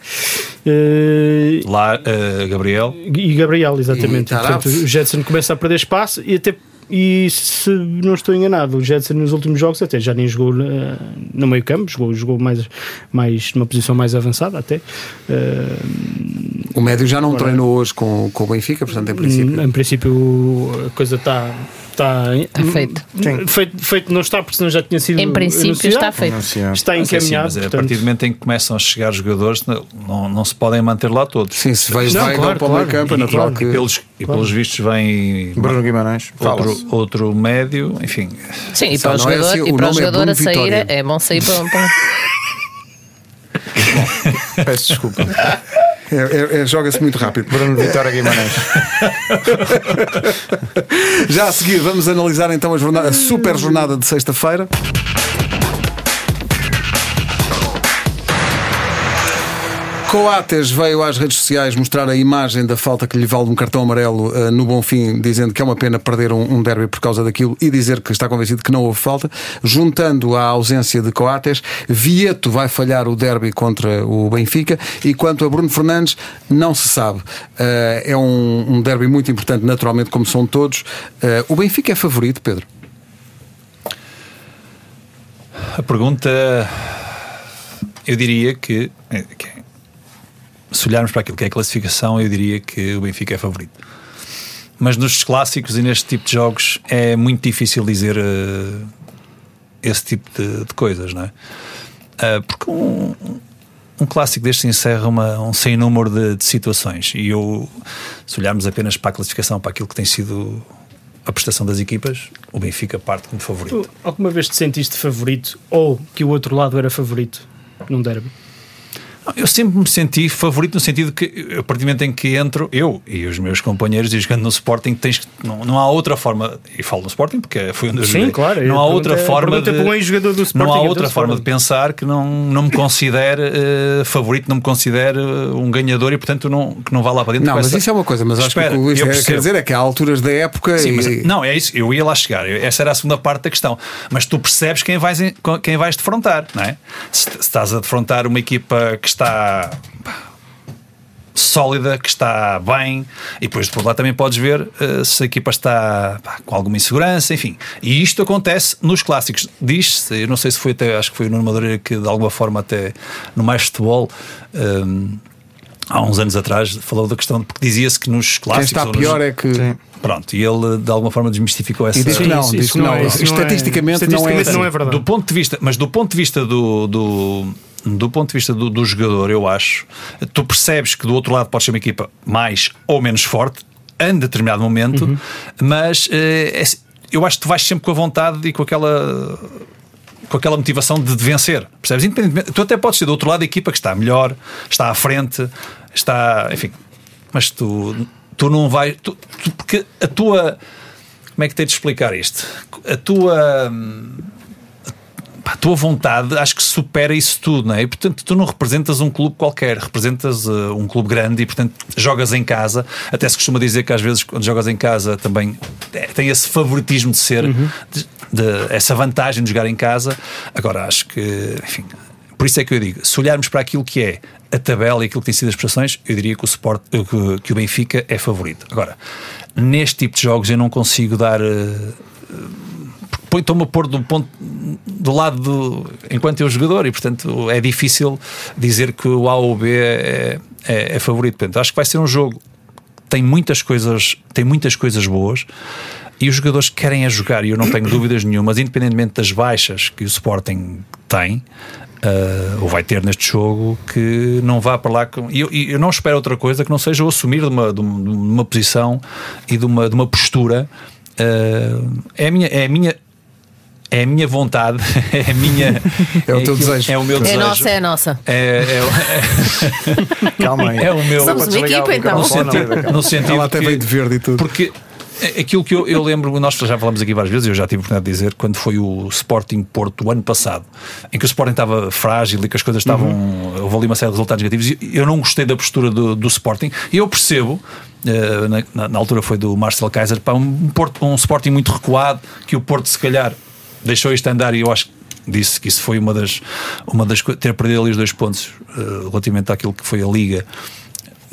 eh, Lá, Gabriel. e Gabriel, exatamente. E. Portanto, o Jetson começa a perder espaço e até. E se não estou enganado, o Jetson nos últimos jogos até já nem jogou eh, no meio campo, jogou, jogou mais, mais numa posição mais avançada até. Eh, O médio já não treinou hoje com, com o Benfica, portanto, em princípio. Em princípio, a coisa está. Está Está feito. feito. Feito não está, porque senão já tinha sido. Em princípio anunciado. está feito. Anunciado. Está é assim, encaminhado. mas é, a partir do momento em que começam a chegar jogadores, não, não, se podem manter lá todos. Sim, se vais Não, vai claro, para o meio claro. campo, é E- natural e, que. pelos, e pelos vistos vem Bruno Guimarães. outro, outro médio, enfim. Sim, e para o não é jogador, assim, e para o é jogador Bruno a sair Vitória. é bom sair para. [laughs] para... Peço desculpa. [laughs] É, é- é- Joga-se muito rápido. Bruno Vitória Guimarães. [laughs] Já a seguir, vamos analisar então a, jornada, a super jornada de sexta-feira. Coates veio às redes sociais mostrar a imagem da falta que lhe vale um cartão amarelo eh, no Bonfim, dizendo que é uma pena perder um, um derby por causa daquilo e dizer que está convencido que não houve falta. Juntando à ausência de Coates, Vieto vai falhar o derby contra o Benfica e quanto a Bruno Fernandes, não se sabe. Eh, é um, um derby muito importante, naturalmente, como são todos. Eh, o Benfica é favorito, Pedro? A pergunta, eu diria que, que é- se olharmos para aquilo que é a classificação, eu diria que o Benfica é favorito. Mas nos clássicos e neste tipo de jogos é muito difícil dizer eh, esse tipo de, de coisas, não é? Ah, porque um, um clássico deste encerra uma, um sem número de, de situações. E eu, se olharmos apenas para a classificação, para aquilo que tem sido a prestação das equipas, o Benfica parte como favorito. Tu alguma vez te sentiste favorito ou que o outro lado era favorito num derby? Eu sempre me senti favorito no sentido que, a partir do momento em que entro, eu e os meus companheiros, e jogando no Sporting, tens, que- não, não há outra forma, e falo no Sporting porque foi onde eu Sim, claro, não há outra pergunta é- a forma de, é um não há é outra forma de pensar que não, não me considere eh, favorito, não me considere eh, um ganhador e portanto não, que não vá lá para dentro. Não, mas essa- isso é uma coisa, mas acho Espera, que o que o Luís eu quer dizer é que há alturas da época Sim, e, mas, não, é isso, eu ia lá chegar. Essa era a segunda parte da questão. Mas tu percebes quem vais, em- quem vais defrontar, não é? Se, se estás a defrontar uma equipa que está sólida, que está bem, e depois por lá também podes ver eh, se a equipa está pá, com alguma insegurança, enfim. E isto acontece nos clássicos. Diz-se, eu não sei se foi até, acho que foi o Nuno Madureira que de alguma forma até no mais futebol. hum, Há uns anos atrás falou da questão, de- porque dizia-se que nos quem clássicos. está ou nos- pior é que. Pronto, e ele de alguma forma desmistificou essa. E diz que Sim, não, sim, diz que não não. é- é- Estatisticamente, não é assim. não é verdade. Do ponto de vista, mas do ponto de vista do, do, do ponto de vista do, do jogador, eu acho, tu percebes que do outro lado pode ser uma equipa mais ou menos forte em determinado momento, Uhum. mas eh, é eu acho que tu vais sempre com a vontade e com aquela com aquela motivação de, vencer, percebes? Independentemente, tu até podes ser do outro lado a equipa que está melhor, está à frente, está, enfim, mas tu, tu não vais, tu- tu- porque a tua, como é que tenho de explicar isto? A tua hum, pá, a tua vontade acho que supera isso tudo, não é? E portanto tu não representas um clube qualquer, representas uh, um clube grande e portanto jogas em casa. Até se costuma dizer que às vezes quando jogas em casa também tem esse favoritismo de ser, de, de- essa vantagem de jogar em casa. Agora acho que, enfim, por isso é que eu digo, se olharmos para aquilo que é a tabela e aquilo que tem sido as prestações, eu diria que o, Sport, eh, que, que o Benfica é favorito. Agora, neste tipo de jogos eu não consigo dar. uh, estou-me a pôr do ponto do lado do, enquanto eu jogador e portanto é difícil dizer que o A ou o B é, é, é favorito. Portanto, acho que vai ser um jogo que tem muitas coisas, tem muitas coisas boas e os jogadores querem a jogar e eu não tenho [coughs] dúvidas nenhumas, independentemente das baixas que o Sporting tem. ah, ou vai ter neste jogo que não vá para lá com. E eu, eu não espero outra coisa que não seja o assumir de uma, de uma, posição e de uma, de uma postura. ah, é a minha, é a minha é a minha vontade, [laughs] é a minha. É o teu aquilo- desejo. É o meu É desejo. nossa, é nossa. É, [laughs] Calma aí. é, é o meu. Somos uma equipa então. no sentido, no sentido Ela até veio de verde e tudo. Porque aquilo que eu, eu lembro, nós já falamos aqui várias vezes, eu já tive a oportunidade de dizer, quando foi o Sporting Porto o ano passado, em que o Sporting estava frágil e que as coisas estavam. Houve ali uma série de resultados negativos, e eu não gostei da postura do, do Sporting, e eu percebo. eh, na, na- na altura foi do Marcel Kaiser para um, Porto, um Sporting muito recuado que o Porto se calhar deixou isto andar e eu acho que disse que isso foi uma das uma das ter perdido ali os dois pontos eh, relativamente àquilo que foi a Liga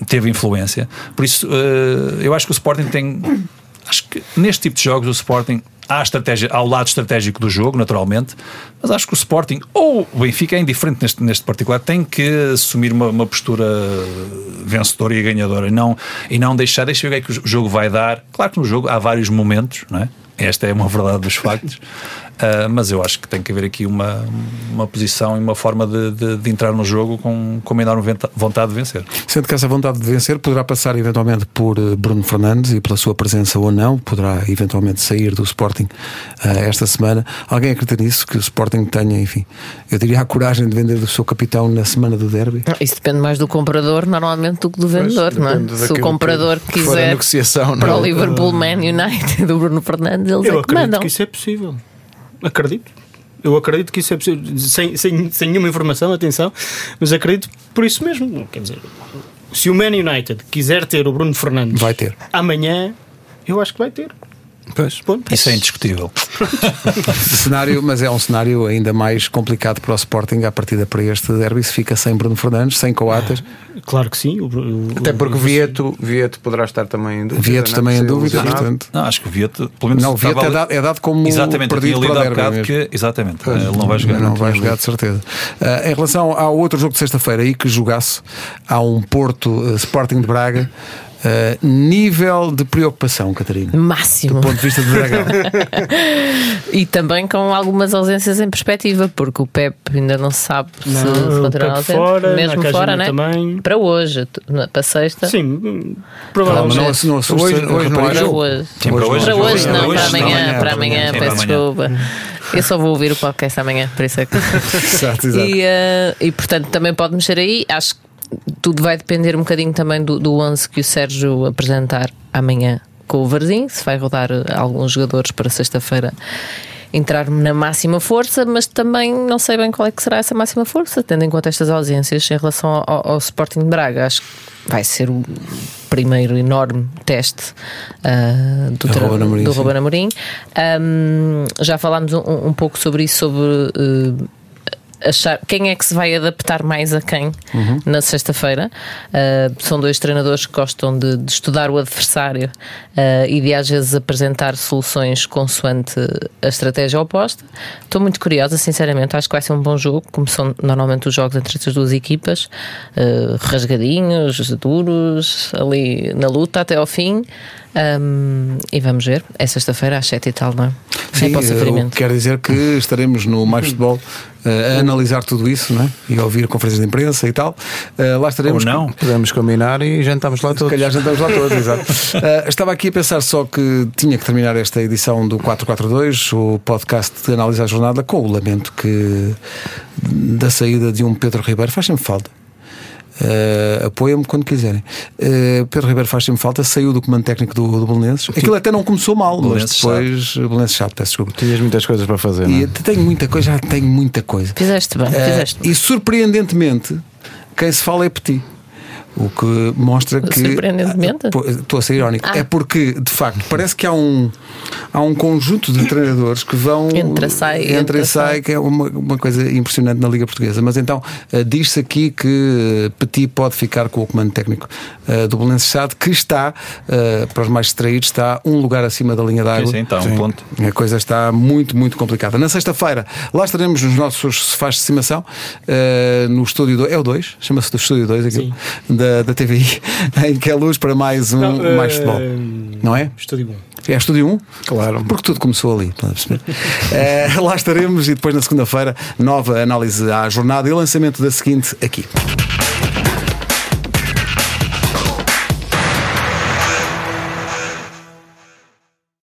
teve influência. Por isso, eh, eu acho que o Sporting tem. Acho que neste tipo de jogos o Sporting há estratégia, há o lado estratégico do jogo, naturalmente, mas acho que o Sporting, ou o Benfica, é indiferente neste, neste particular, tem que assumir uma, uma postura vencedora e ganhadora e não, e não deixar, deixa ver o que é que o jogo vai dar. Claro que no jogo há vários momentos, não é? Esta é uma verdade dos factos. Uh, mas eu acho que tem que haver aqui uma, uma posição e uma forma de, de, de, entrar no jogo com, com uma enorme vontade de vencer. Sendo que essa vontade de vencer poderá passar eventualmente por eh, Bruno Fernandes e pela sua presença ou não, poderá eventualmente sair do Sporting uh, esta semana. Alguém acredita nisso? Que o Sporting tenha, enfim, eu diria a coragem de vender o seu capitão na semana do derby? Isso depende mais do comprador, normalmente, do que do vendedor, não é? Se o comprador que quiser negociação, para o é? Liverpool Man United [laughs] do Bruno Fernandes, eles eu é que mandam. que isso é possível. Acredito. Eu acredito que isso é possível, sem, sem, sem nenhuma informação, atenção, mas acredito por isso mesmo. Quer dizer, se o Man United quiser ter o Bruno Fernandes vai ter. amanhã, eu acho que vai ter. Pois, Ponto. Isso é indiscutível. [laughs] cenário, mas é um cenário ainda mais complicado para o Sporting à partida para este derby. Se fica sem Bruno Fernandes, sem Coates. Claro que sim. O, o, Até porque o Vieto, Vieto poderá estar também em dúvida. Vieto não? também em dúvida, portanto. Não, acho que o Vieto, pelo menos. Não, o Vieto é dado, é dado como exatamente, perdido para o derby. Que, exatamente, pois, ele não vai jogar. Não, não vai jogar, de certeza. Uh, em relação ao outro jogo de sexta-feira aí que jogasse, há um Porto uh, Sporting de Braga. Uh, nível de preocupação, Catarina? Máximo. Do ponto de vista do Dragão. [laughs] e também com algumas ausências em perspectiva, porque o Pep ainda não sabe não, se, se continuará ausente. Fora, mesmo fora, né? Também. Para hoje, para sexta. Sim, provavelmente. Não, não, não, hoje, hoje não para hoje. Sim, para hoje. Para hoje, não, para amanhã, para amanhã, peço desculpa. [laughs] Eu só vou ouvir o podcast amanhã, por isso é que. exato, [laughs] exato. E, uh, e portanto também pode mexer aí. Acho que tudo vai depender um bocadinho também do, do 11 que o Sérgio apresentar amanhã com o Varzim, se vai rodar alguns jogadores para sexta-feira entrar na máxima força, mas também não sei bem qual é que será essa máxima força, tendo em conta estas ausências em relação ao, ao Sporting de Braga. Acho que vai ser o primeiro enorme teste uh, do, do Ruben Amorim. Um, já falámos um, um, pouco sobre isso, sobre. Uh, achar quem é que se vai adaptar mais a quem uhum. na sexta-feira. Uh, são dois treinadores que gostam de, de estudar o adversário uh, e de às vezes apresentar soluções consoante a estratégia oposta. Estou muito curiosa, sinceramente. Acho que vai ser um bom jogo, como são normalmente os jogos entre estas duas equipas, uh, rasgadinhos, duros, ali na luta até ao fim. Um, e vamos ver, é sexta-feira às 7 e tal, não é? Sim, é quer dizer que estaremos no Mais Futebol uh, a analisar tudo isso não é? e a ouvir conferências de imprensa e tal. Uh, lá estaremos. Ou não, com... podemos combinar e jantamos lá todos. Se calhar jantamos lá todos, [laughs] exato. Uh, estava aqui a pensar só que tinha que terminar esta edição do 442, o podcast de análise à jornada, com o lamento que da saída de um Pedro Ribeiro faz sempre falta. Uh, Apoia-me quando quiserem. Uh, Pedro Ribeiro faz sempre falta, saiu do comando técnico do, do Belenenses. Aquilo até não começou mal, mas depois Belenenses chato, peço desculpa. Tinhas muitas coisas para fazer. E é? tenho muita coisa, já tenho muita coisa. Fizeste bem, uh, fizeste bem. E surpreendentemente, quem se fala é Petit. O que mostra que. Surpreendentemente. Estou a ser irónico. Ah. É porque, de facto, parece que há um, há um conjunto de treinadores que vão. Entra, sai. Entra, entra e sai, que é uma, uma coisa impressionante na Liga Portuguesa. Mas então, uh, diz-se aqui que Petit pode ficar com o comando técnico uh, do Chade, que está, uh, para os mais distraídos, está um lugar acima da linha d'água. Sim, sim, está um ponto. A coisa está muito, muito complicada. Na sexta-feira, lá estaremos nos nossos sofás de estimação, no estúdio 2. É o 2? Chama-se do estúdio 2 aqui. Sim da, da TVI, [laughs] em que é luz para mais um não, uh, mais futebol. Não é? Estúdio 1. É Estúdio 1? Claro. Porque tudo começou ali. é, [laughs] lá estaremos e depois na segunda-feira, nova análise à jornada e lançamento da seguinte aqui.